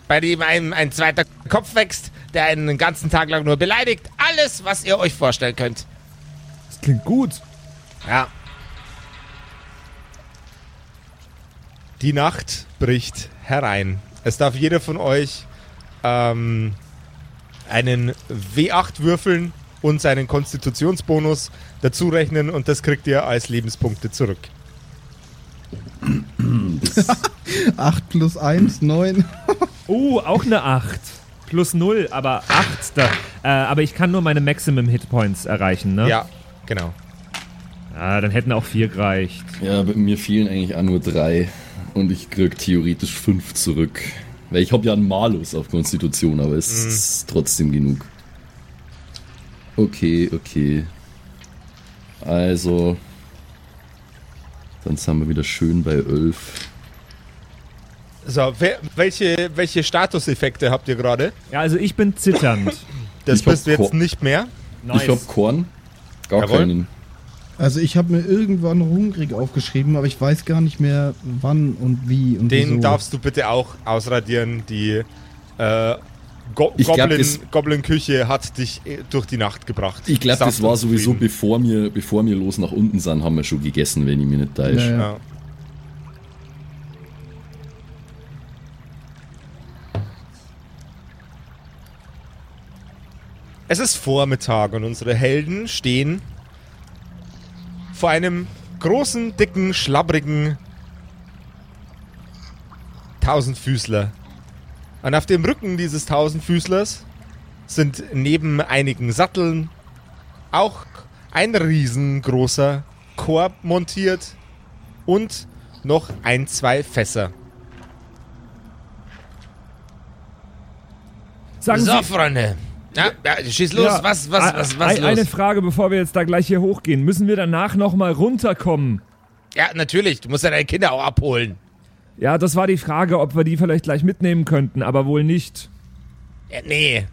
bei dem einem ein zweiter Kopf wächst, der einen den ganzen Tag lang nur beleidigt. Alles, was ihr euch vorstellen könnt. Klingt gut. Ja. Die Nacht bricht herein. Es darf jeder von euch ähm, einen W8 würfeln und seinen Konstitutionsbonus dazu rechnen und das kriegt ihr als Lebenspunkte zurück. [LAUGHS] 8 plus 1, 9. Oh, auch eine 8. Plus 0, aber 8. Da, äh, aber ich kann nur meine Maximum Hitpoints erreichen, ne? Ja, genau. Ah, dann hätten auch 4 gereicht. Ja, bei mir fehlen eigentlich auch nur drei. Und ich krieg theoretisch fünf zurück. Weil ich habe ja einen Malus auf Konstitution, aber es ist trotzdem genug. Okay, okay. Also. Dann sind wir wieder schön bei 11. So, wer, welche, welche Statuseffekte habt ihr gerade? Ja, also ich bin zitternd. Das Ich hab bist du jetzt Ko- nicht mehr. Nice. Ich habe Korn. Gar Jawohl. keinen. Also ich habe mir irgendwann hungrig aufgeschrieben, aber ich weiß gar nicht mehr wann und wie und Den wieso. darfst du bitte auch ausradieren. Die äh, Go Ich glaub, Goblin, das- Goblin-Küche hat dich äh, durch die Nacht gebracht. Ich glaube, das war sowieso, bevor wir, bevor wir los nach unten sind, haben wir schon gegessen, wenn ich mich nicht täusche. Ja, ja. Ja. Es ist Vormittag und unsere Helden stehen vor einem großen, dicken, schlabbrigen Tausendfüßler. Und auf dem Rücken dieses Tausendfüßlers sind neben einigen Satteln auch ein riesengroßer Korb montiert und noch ein, zwei Fässer. Sagen so, Sie, Freunde. Ja, ja, schieß los. Ja, was, was, was, was ein- los? Eine Frage, bevor wir jetzt da gleich hier hochgehen. Müssen wir danach nochmal runterkommen? Ja, natürlich. Du musst ja deine Kinder auch abholen. Ja, das war die Frage, ob wir die vielleicht gleich mitnehmen könnten, aber wohl nicht. Ja, nee.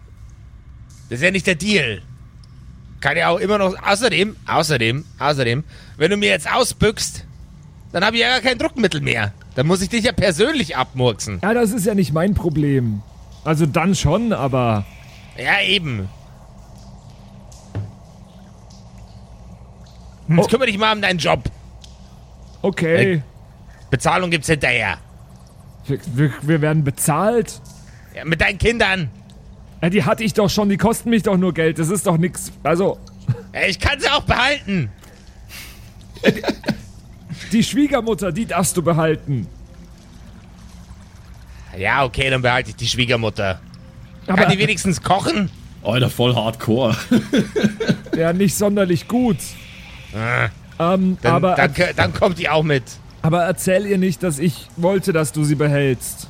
Das ist ja nicht der Deal. kann ja auch immer noch. Außerdem, außerdem, außerdem, wenn du mir jetzt ausbückst, dann habe ich ja gar kein Druckmittel mehr. Dann muss ich dich ja persönlich abmurksen. Ja, das ist ja nicht mein Problem. Also dann schon, aber Ja, eben. Jetzt Oh. kümmere dich mal um deinen Job. okay. Bezahlung gibt's hinterher. Wir, wir, wir werden bezahlt. Ja, mit deinen Kindern. Ja, die hatte ich doch schon, die kosten mich doch nur Geld. Das ist doch nix. Also, Ja, ich kann sie auch behalten. die Schwiegermutter, die darfst du behalten. Ja, okay, dann behalte ich die Schwiegermutter. Aber Kann die wenigstens kochen? Alter, voll hardcore. [LAUGHS] ja, nicht sonderlich gut. Ah, Ähm, dann, aber, dann, dann kommt die auch mit. aber erzähl ihr nicht, dass ich wollte, dass du sie behältst.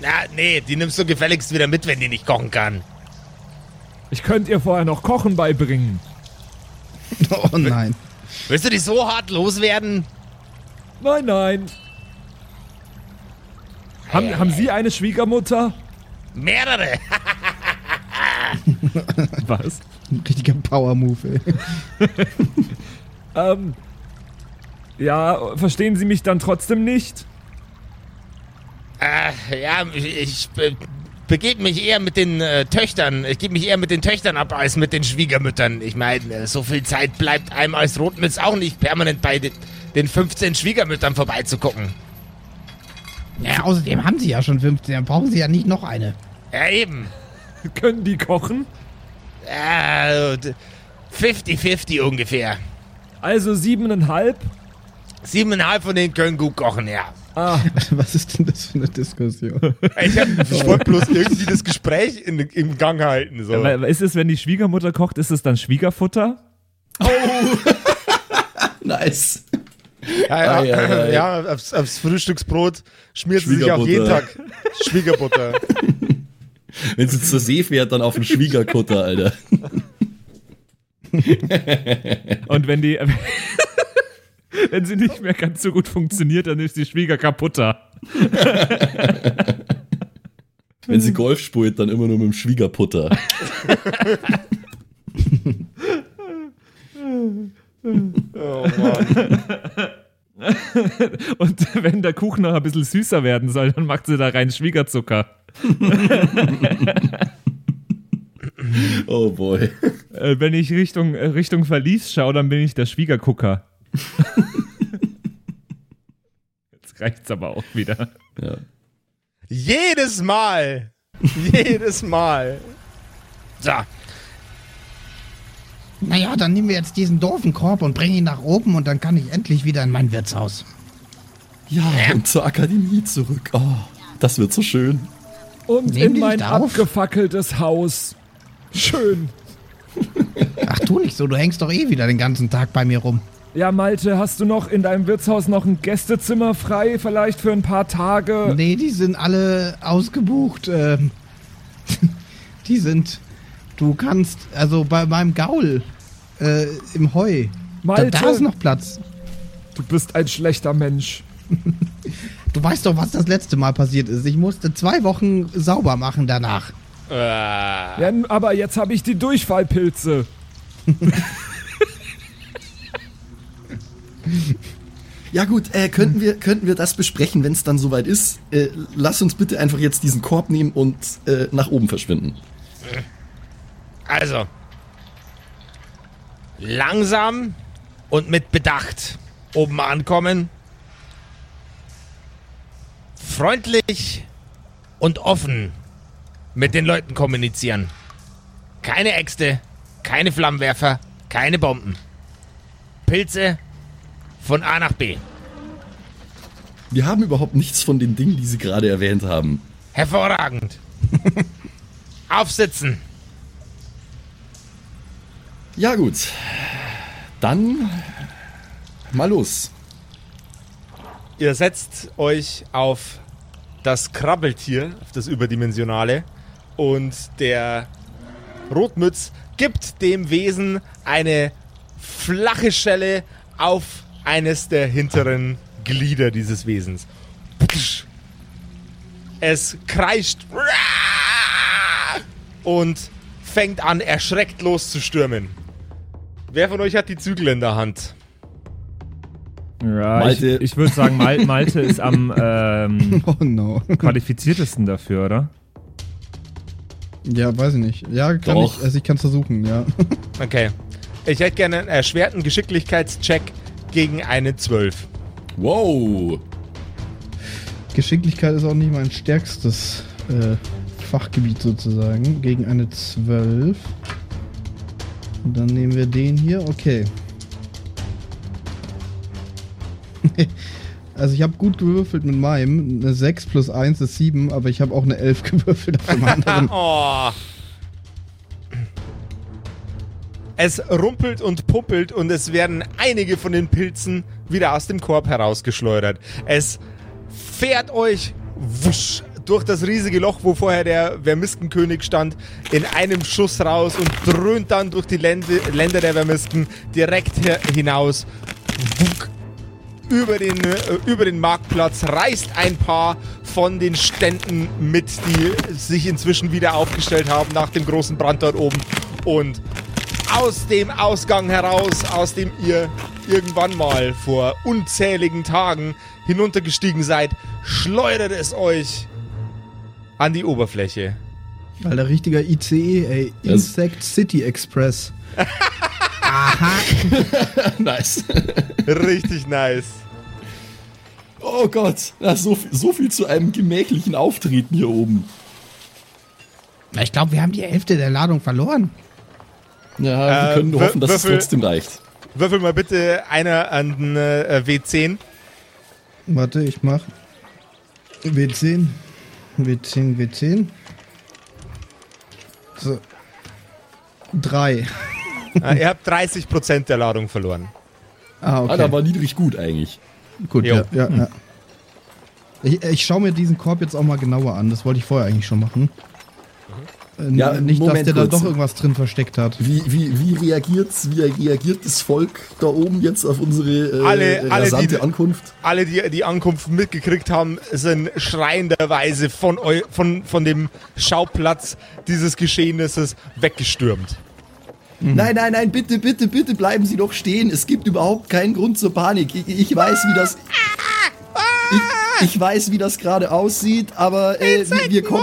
Ja, nee, die nimmst du gefälligst wieder mit, wenn die nicht kochen kann. Ich könnte ihr vorher noch Kochen beibringen. [LAUGHS] Oh nein. Willst du die so hart loswerden? Nein, nein. Haben, haben Sie eine Schwiegermutter? Mehrere. [LAUGHS] Was? Ein richtiger Power-Move, ey. [LAUGHS] Ähm, ja, verstehen Sie mich dann trotzdem nicht? Äh, ja, ich äh, begebe mich eher mit den äh, Töchtern. Ich gebe mich eher mit den Töchtern ab als mit den Schwiegermüttern. Ich meine, äh, so viel Zeit bleibt einem als Rotmütz auch nicht permanent bei den, den 15 Schwiegermüttern vorbeizugucken. Ja, außerdem haben sie ja schon 15, dann brauchen sie ja nicht noch eine. Ja, eben. Können die kochen? Äh, 50-50 ungefähr. Also siebeneinhalb? Siebeneinhalb von denen können gut kochen, ja. Ah, [LAUGHS] Was ist denn das für eine Diskussion? Ich, hab- [LAUGHS] ich wollte bloß irgendwie das Gespräch in, im Gang halten. So. weil- ist es, wenn die Schwiegermutter kocht, ist es dann Schwiegerfutter? [LAUGHS] Nice. Ja, ja, ei, ei. ja aufs, aufs Frühstücksbrot schmiert sie sich auch jeden Tag Schwiegerbutter. Wenn sie zur See fährt, dann auf den Schwiegerkutter, Alter. Und wenn die. [LAUGHS] wenn sie nicht mehr ganz so gut funktioniert, dann ist die Schwieger kaputter. Wenn sie Golf spielt, dann immer nur mit dem Schwiegerputter. Oh [LAUGHS] Mann. Und wenn der Kuchen noch ein bisschen süßer werden soll, dann macht sie da rein Schwiegerzucker. [LAUGHS] Oh boy. Äh, wenn ich Richtung, äh, Richtung Verlies schaue, dann bin ich der Schwiegergucker. [LAUGHS] Jetzt reicht's aber auch wieder. Ja. Jedes Mal. Jedes Mal. So, Naja, dann nehmen wir jetzt diesen doofen Korb und bringen ihn nach oben und dann kann ich endlich wieder in mein Wirtshaus. Ja, und zur Akademie zurück. Oh, das wird so schön. Und Nehmen in mein abgefackeltes Haus. Schön. Ach, tu nicht so, du hängst doch eh wieder den ganzen Tag bei mir rum. Ja, Malte, hast du noch in deinem Wirtshaus noch ein Gästezimmer frei, vielleicht für ein paar Tage? Nee, die sind alle ausgebucht. Ähm, [LAUGHS] die sind. Du kannst, also bei meinem Gaul äh, im Heu. Da, Malte, da ist noch Platz. du bist ein schlechter Mensch. [LAUGHS] Du weißt doch, was das letzte Mal passiert ist. Ich musste zwei Wochen sauber machen danach. äh, Ja, aber jetzt habe ich die Durchfallpilze. [LAUGHS] Ja gut, äh, könnten, wir, könnten wir das besprechen, wenn es dann soweit ist? Äh, lass uns bitte einfach jetzt diesen Korb nehmen und äh, nach oben verschwinden. also. Langsam und mit Bedacht oben ankommen. Freundlich und offen mit den Leuten kommunizieren. Keine Äxte, keine Flammenwerfer, keine Bomben. Pilze von A nach B. Wir haben überhaupt nichts von den Dingen, die Sie gerade erwähnt haben. Hervorragend. [LAUGHS] Aufsitzen. Ja gut, dann mal los. Ihr setzt euch auf das Krabbeltier, auf das Überdimensionale, und der Rotmütz gibt dem Wesen eine flache Schelle auf eines der hinteren Glieder dieses Wesens. Es kreischt und fängt an, erschreckt loszustürmen. Wer von euch hat die Zügel in der Hand? Ja, Malte. ich, ich würde sagen, Mal, Malte ist am [LAUGHS] ähm, Oh no. qualifiziertesten dafür, oder? Ja, weiß ich nicht. Ja, kann Doch. ich, also ich kann es versuchen, ja. [LAUGHS] Okay. Ich hätte gerne einen erschwerten Geschicklichkeitscheck gegen eine 12. Wow. Geschicklichkeit ist auch nicht mein stärkstes äh, Fachgebiet sozusagen. Gegen eine 12. Und dann nehmen wir den hier. Okay. [LAUGHS] also ich habe gut gewürfelt mit meinem. Eine 6 plus 1 ist 7, aber ich habe auch eine 11 [LAUGHS] gewürfelt auf dem anderen. [LAUGHS] oh. Es rumpelt und puppelt und es werden einige von den Pilzen wieder aus dem Korb herausgeschleudert. Es fährt euch wusch durch das riesige Loch, wo vorher der Vermiskenkönig stand, in einem Schuss raus und dröhnt dann durch die Lände, Länder der Vermisken direkt hinaus. Wuck, über den, äh, über den Marktplatz, reißt ein paar von den Ständen mit, die sich inzwischen wieder aufgestellt haben nach dem großen Brand dort oben. Und aus dem Ausgang heraus, aus dem ihr irgendwann mal vor unzähligen Tagen hinuntergestiegen seid, schleudert es euch an die Oberfläche. Alter, richtiger ICE, ey. Insect City Express. [LAUGHS] [LAUGHS] nice. Richtig nice. Oh Gott. So, viel- so viel zu einem gemächlichen Auftreten hier oben. Ich glaube, wir haben die Hälfte der Ladung verloren. Ja, wir Äh, können nur hoffen, dass Würfel- es trotzdem reicht. Würfel mal bitte einer an den äh, W10. Warte, ich mach W10. W10, W10. So. Drei. Äh, ihr habt 30% der Ladung verloren. Ah, Ah, okay. da war niedrig gut eigentlich. Gut, Jo. ja, ja, ja. Ich, ich schaue mir diesen Korb jetzt auch mal genauer an. Das wollte ich vorher eigentlich schon machen. Äh, Ja, nicht, dass Moment der da kurz. doch irgendwas drin versteckt hat. Wie, wie, wie, reagiert's, wie reagiert das Volk da oben jetzt auf unsere äh, Alle- alle, rasante die- Ankunft? Alle, die die Ankunft mitgekriegt haben, sind schreienderweise von, eu von, von dem Schauplatz dieses Geschehnisses weggestürmt. Nein, nein, nein, bitte, bitte, bitte bleiben Sie doch stehen. Es gibt überhaupt keinen Grund zur Panik. Ich, ich weiß, wie das. Ich, ich weiß, wie das gerade aussieht, aber äh, wir, wir, kommen,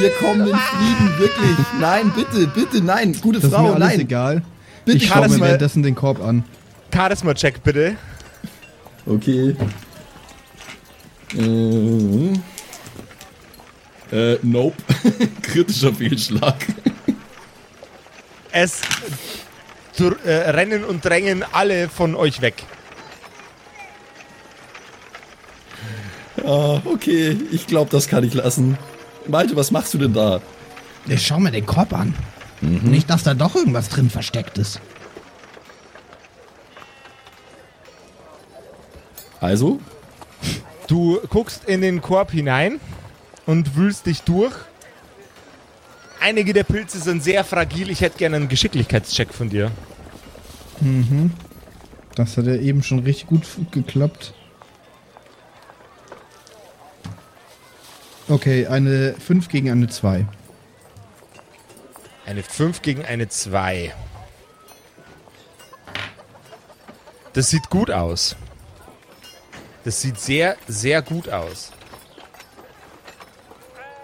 wir kommen in Frieden, wirklich. Nein, bitte, bitte, nein, gute Das ist Frau, mir alles nein. egal. Bitte Ich kann schaue das mir mal- währenddessen den Korb an. Charisma-Check bitte. Okay. Äh, äh, nope. [LAUGHS] Kritischer Fehlschlag. Es äh, rennen und drängen alle von euch weg. Ah, okay, ich glaube, das kann ich lassen. Malte, was machst du denn da? Ich schau mir den Korb an. Nicht, dass da doch irgendwas drin versteckt ist. Also? Du guckst in den Korb hinein und wühlst dich durch. Einige der Pilze sind sehr fragil. Ich hätte gerne einen Geschicklichkeitscheck von dir. Das hat ja eben schon richtig gut geklappt. Okay, eine 5 gegen eine 2. Eine 5 gegen eine 2. Das sieht gut aus. Das sieht sehr, sehr gut aus.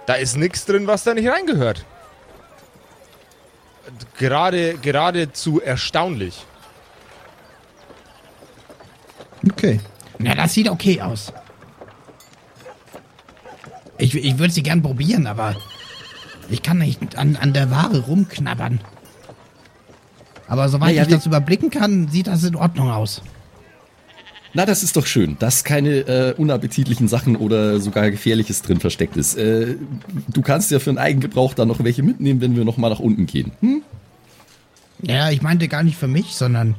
Da ist nichts drin, was da nicht reingehört. Gerade, geradezu erstaunlich. Okay. Na, das sieht okay aus. Ich, ich würde sie gern probieren, aber ich kann nicht an, an der Ware rumknabbern. Aber soweit Naja, ich das überblicken kann, sieht das in Ordnung aus. Na, das ist doch schön, dass keine äh, unappetitlichen Sachen oder sogar Gefährliches drin versteckt ist. Äh, du kannst ja für den Eigengebrauch da noch welche mitnehmen, wenn wir noch mal nach unten gehen. Hm? Ja, ich meinte gar nicht für mich, sondern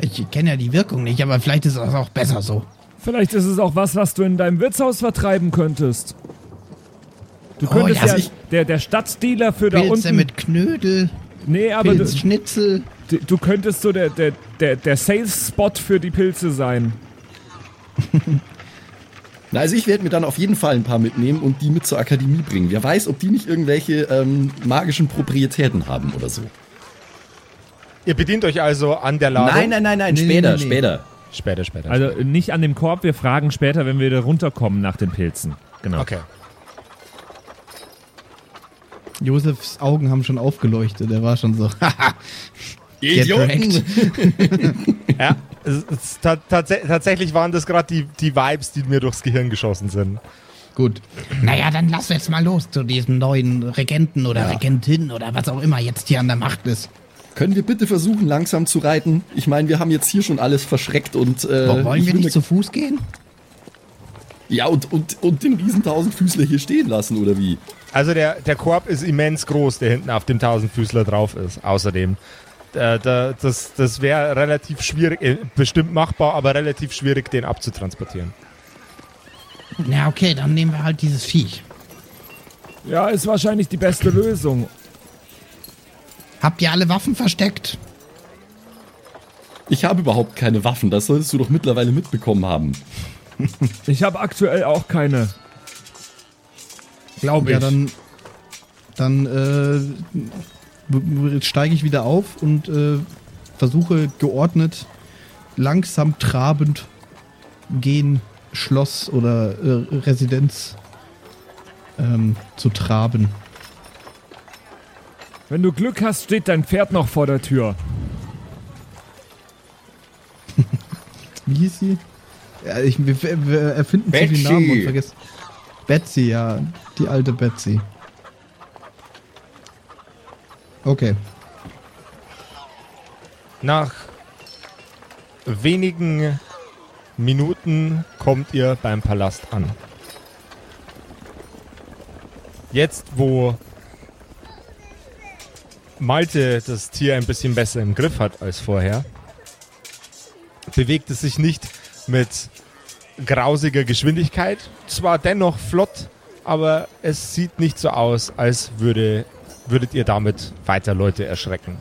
ich kenne ja die Wirkung nicht, aber vielleicht ist das auch besser so. Vielleicht ist es auch was, was du in deinem Wirtshaus vertreiben könntest. Du Oh, könntest ja, ja, ich- der, der Stadtdealer für da Pilze unten. mit Knödel, nee, aber du, Pilzschnitzel. du- du könntest so der, der, der, der Sales-Spot für die Pilze sein. [LAUGHS] Na, also ich werde mir dann auf jeden Fall ein paar mitnehmen und die mit zur Akademie bringen. Wer weiß, ob die nicht irgendwelche ähm, magischen Proprietäten haben oder so. Ihr bedient euch also an der Ladung. Nein, nein, nein, nein, Nee, später, nee, nee. später. Später, später. Also nicht an dem Korb, wir fragen später, wenn wir wieder runterkommen nach den Pilzen. Genau. okay. Josefs Augen haben schon aufgeleuchtet. Er war schon so. [LAUGHS] Idioten! [LAUGHS] Ja, es, es, ta tats tatsächlich waren das gerade die, die Vibes, die mir durchs Gehirn geschossen sind. Gut. Naja, dann lass jetzt mal los zu diesem neuen Regenten oder Regentin oder was auch immer jetzt hier an der Macht ist. Können wir bitte versuchen, langsam zu reiten? Ich meine, wir haben jetzt hier schon alles verschreckt und. Äh, Wo, wollen wir nicht zu Fuß gehen? Ja, und, und, und den riesen Tausendfüßler hier stehen lassen, oder wie? Also der, der Korb ist immens groß, der hinten auf dem Tausendfüßler drauf ist. Außerdem. Äh, da, das das wäre relativ schwierig, äh, bestimmt machbar, aber relativ schwierig, den abzutransportieren. Na okay, dann nehmen wir halt dieses Viech. Ja, ist wahrscheinlich die beste Lösung. Habt ihr alle Waffen versteckt? Ich habe überhaupt keine Waffen, das solltest du doch mittlerweile mitbekommen haben. [LAUGHS] Ich habe aktuell auch keine. Glaube Ja, dann, dann äh, steige ich wieder auf und äh, versuche geordnet, langsam trabend gehen Schloss oder äh, Residenz ähm, zu traben. Wenn du Glück hast, steht dein Pferd noch vor der Tür. [LAUGHS] Wie hieß sie? Ja, ich, wir, wir erfinden zu Betsy. viele Namen und vergessen. Betsy, ja, die alte Betsy. Okay. Nach wenigen Minuten kommt ihr beim Palast an. Jetzt, wo Malte das Tier ein bisschen besser im Griff hat als vorher, bewegt es sich nicht mit grausiger Geschwindigkeit. Zwar dennoch flott, aber es sieht nicht so aus, als würde, würdet ihr damit weiter Leute erschrecken.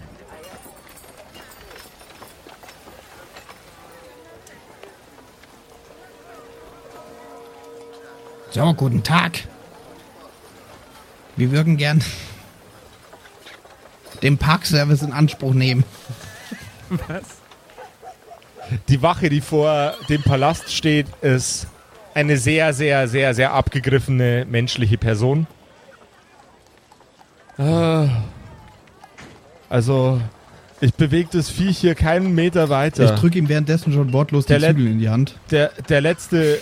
So, guten Tag. Wir würden gern den Parkservice in Anspruch nehmen. Die Wache, die vor dem Palast steht, ist eine sehr, sehr, sehr, sehr abgegriffene menschliche Person. Ah. Also, ich bewege das Viech hier keinen Meter weiter. Ich drücke ihm währenddessen schon wortlos die Der Let- Zügel in die Hand. der, der letzte,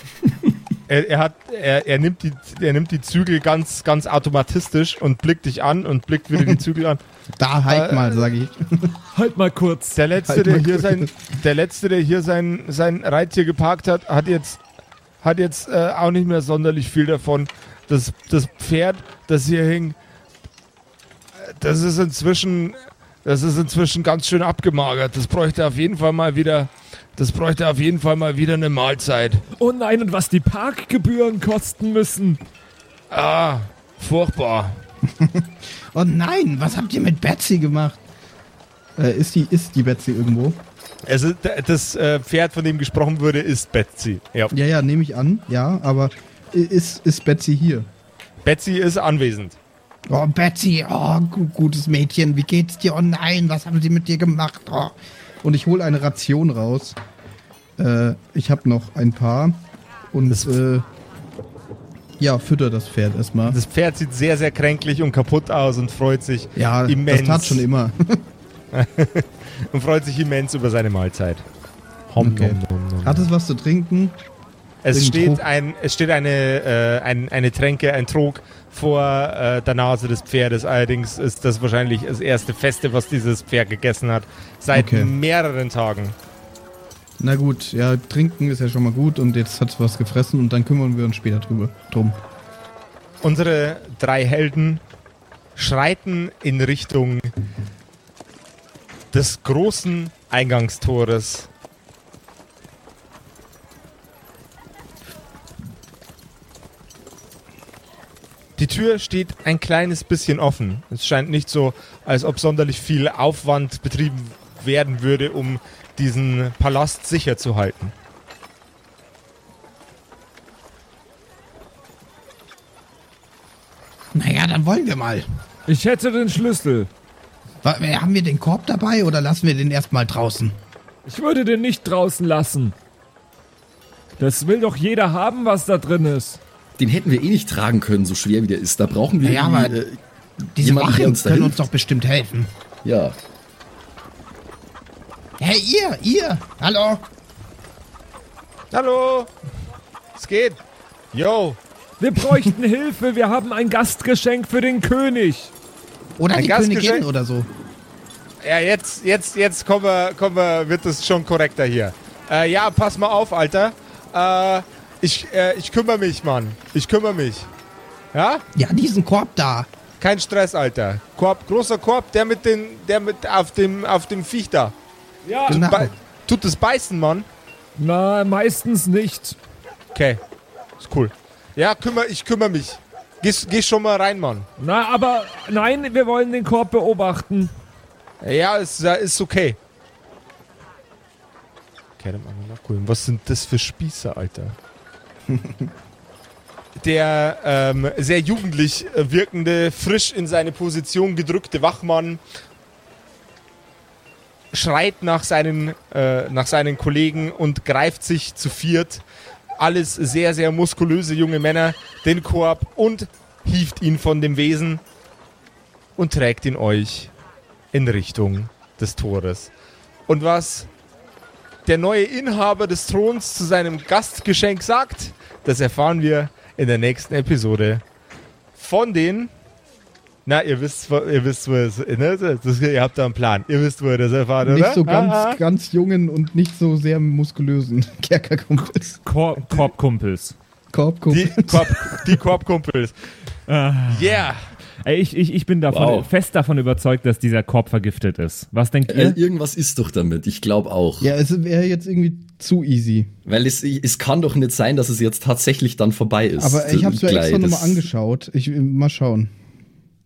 er, er hat, er, er nimmt die, er nimmt die Zügel ganz, ganz automatistisch und blickt dich an und blickt wieder die Zügel an. Da halt Äh, mal, sage ich. Halt mal kurz. Der letzte, Halt der mal hier kurz. sein, der letzte, der hier sein, sein Reittier geparkt hat, hat jetzt, hat jetzt äh, auch nicht mehr sonderlich viel davon. Das, das Pferd, das hier hing, das ist inzwischen, das ist inzwischen ganz schön abgemagert. Das bräuchte auf jeden Fall mal wieder, das bräuchte auf jeden Fall mal wieder eine Mahlzeit. Oh nein, und was die Parkgebühren kosten müssen. Ah, furchtbar. [LAUGHS] Oh nein, was habt ihr mit Betsy gemacht? Äh, ist, die, ist die Betsy irgendwo? Also das äh, Pferd, von dem gesprochen wurde, ist Betsy. Ja. Ja, ja, nehme ich an. Ja, aber ist, ist Betsy hier? Betsy ist anwesend. Oh, Betsy, oh, gu gutes Mädchen, wie geht's dir? Oh nein, was haben sie mit dir gemacht? Oh. Und ich hole eine Ration raus. Äh, ich habe noch ein paar. Und äh, ja, fütter das Pferd erstmal. Das Pferd sieht sehr, sehr kränklich und kaputt aus und freut sich Ja, immens. das tat schon immer. [LAUGHS] und freut sich immens über seine Mahlzeit. Hom, Okay. nom, nom, nom. Hat es was zu trinken? Es steht, Trog? ein, es steht eine, äh, ein, eine Tränke, ein Trog vor äh, der Nase des Pferdes. Allerdings ist das wahrscheinlich das erste Feste, was dieses Pferd gegessen hat. Seit Okay. mehreren Tagen. Na gut, ja, trinken ist ja schon mal gut und jetzt hat es was gefressen und dann kümmern wir uns später drüber drum. Unsere drei Helden schreiten in Richtung des großen Eingangstores. Die Tür steht ein kleines bisschen offen. Es scheint nicht so, als ob sonderlich viel Aufwand betrieben werden würde, um diesen Palast sicher zu halten. Naja, dann wollen wir mal. Ich hätte den Schlüssel. Äh, haben wir den Korb dabei oder lassen wir den erstmal draußen? Ich würde den nicht draußen lassen. Das will doch jeder haben, was da drin ist. Den hätten wir eh nicht tragen können, so schwer wie der ist. Da brauchen wir Ja, aber- äh, Diese Jemanden, der Wachen uns da können hilft. uns doch bestimmt helfen. ja. Hey, ihr, ihr, hallo. Hallo! Es geht! Yo! Wir bräuchten Hilfe. Wir haben ein Gastgeschenk für den König. Oder Ein die Gastgeschenk? Königin oder so. Ja, jetzt, jetzt, jetzt kommen wir, kommen wir, wird es schon korrekter hier. Äh, ja, pass mal auf, Alter. Äh, ich, äh, ich kümmere mich, Mann. Ich kümmere mich. Ja? Ja, diesen Korb da. Kein Stress, Alter. Korb, großer Korb, der mit den, der mit auf dem, auf dem Viech da. Ja. Genau. Bei, tut es beißen, Mann? Na, meistens nicht. Okay. Ist cool. Ja, kümmer, ich kümmere mich. Geh, geh schon mal rein, Mann. Na, aber nein, wir wollen den Korb beobachten. Ja, ist, ist okay. Okay, dann machen wir nachholen. Was sind das für Spießer, Alter? [LAUGHS] Der ähm, sehr jugendlich äh, wirkende, frisch in seine Position gedrückte Wachmann schreit nach seinen, äh, nach seinen Kollegen und greift sich zu viert, alles sehr, sehr muskulöse junge Männer, den Korb und hieft ihn von dem Wesen und trägt ihn euch in Richtung des Tores. Und was der neue Inhaber des Throns zu seinem Gastgeschenk sagt, das erfahren wir in der nächsten Episode von den. Na, ihr wisst, ihr wisst, wo es, ne? Das, ihr habt da einen Plan. Ihr wisst, wo ihr das erfahrt, oder? Nicht so ganz, Ah, ah. ganz jungen und nicht so sehr muskulösen [LAUGHS] Kerkerkumpels. Kor Korbkumpels. Korbkumpel. Die, Korb, die Korbkumpels. Yeah. Ey, ich, ich, ich bin davon, Wow. fest davon überzeugt, dass dieser Korb vergiftet ist. Was denkt Äh, ihr? irgendwas ist doch damit. Ich glaube auch. Ja, es wäre jetzt irgendwie zu easy. Weil es, es kann doch nicht sein, dass es jetzt tatsächlich dann vorbei ist. Aber ich habe es mir extra nochmal angeschaut. Ich, mal schauen.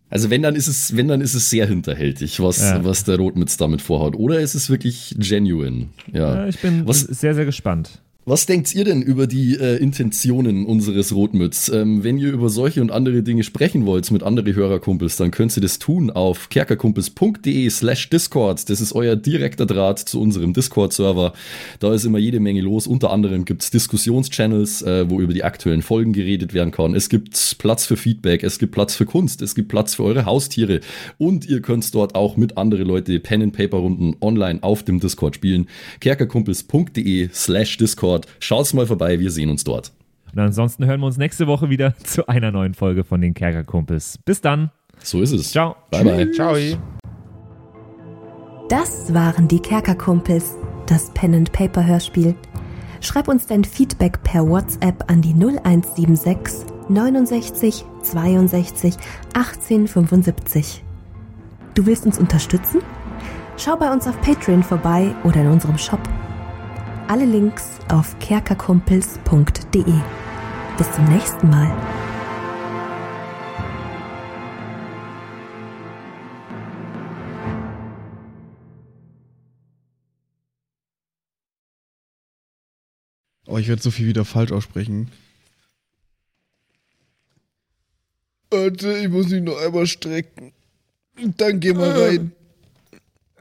Also wenn, dann ist es, wenn, dann ist es sehr hinterhältig, was, Ja. was der Rotmitz damit vorhat. Oder ist es wirklich genuine? Ja. Ja, ich bin Was- sehr, sehr gespannt. Was denkt ihr denn über die äh, Intentionen unseres Rotmütz? Ähm, wenn ihr über solche und andere Dinge sprechen wollt mit anderen Hörerkumpels, dann könnt ihr das tun auf kerkerkumpels.de slash Discord. Das ist euer direkter Draht zu unserem Discord-Server. Da ist immer jede Menge los. Unter anderem gibt's Diskussionschannels, äh, wo über die aktuellen Folgen geredet werden kann. Es gibt Platz für Feedback, es gibt Platz für Kunst, es gibt Platz für eure Haustiere. Und ihr könnt dort auch mit anderen Leute Pen-and-Paper-Runden online auf dem Discord spielen. kerkerkumpels.de slash Discord. Schaut's mal vorbei, wir sehen uns dort. Und ansonsten hören wir uns nächste Woche wieder [LAUGHS] zu einer neuen Folge von den Kerkerkumpels. Bis dann. So ist es. Ciao. Bye bye. Ciao. Das waren die Kerkerkumpels, das Pen and Paper Hörspiel. Schreib uns dein Feedback per WhatsApp an die 0176 69 62 18 75. Du willst uns unterstützen? Schau bei uns auf Patreon vorbei oder in unserem Shop. Alle Links auf kerkerkumpels.de. Bis zum nächsten Mal. Oh, ich werde so viel wieder falsch aussprechen. Warte, ich muss mich noch einmal strecken. Dann gehen wir rein.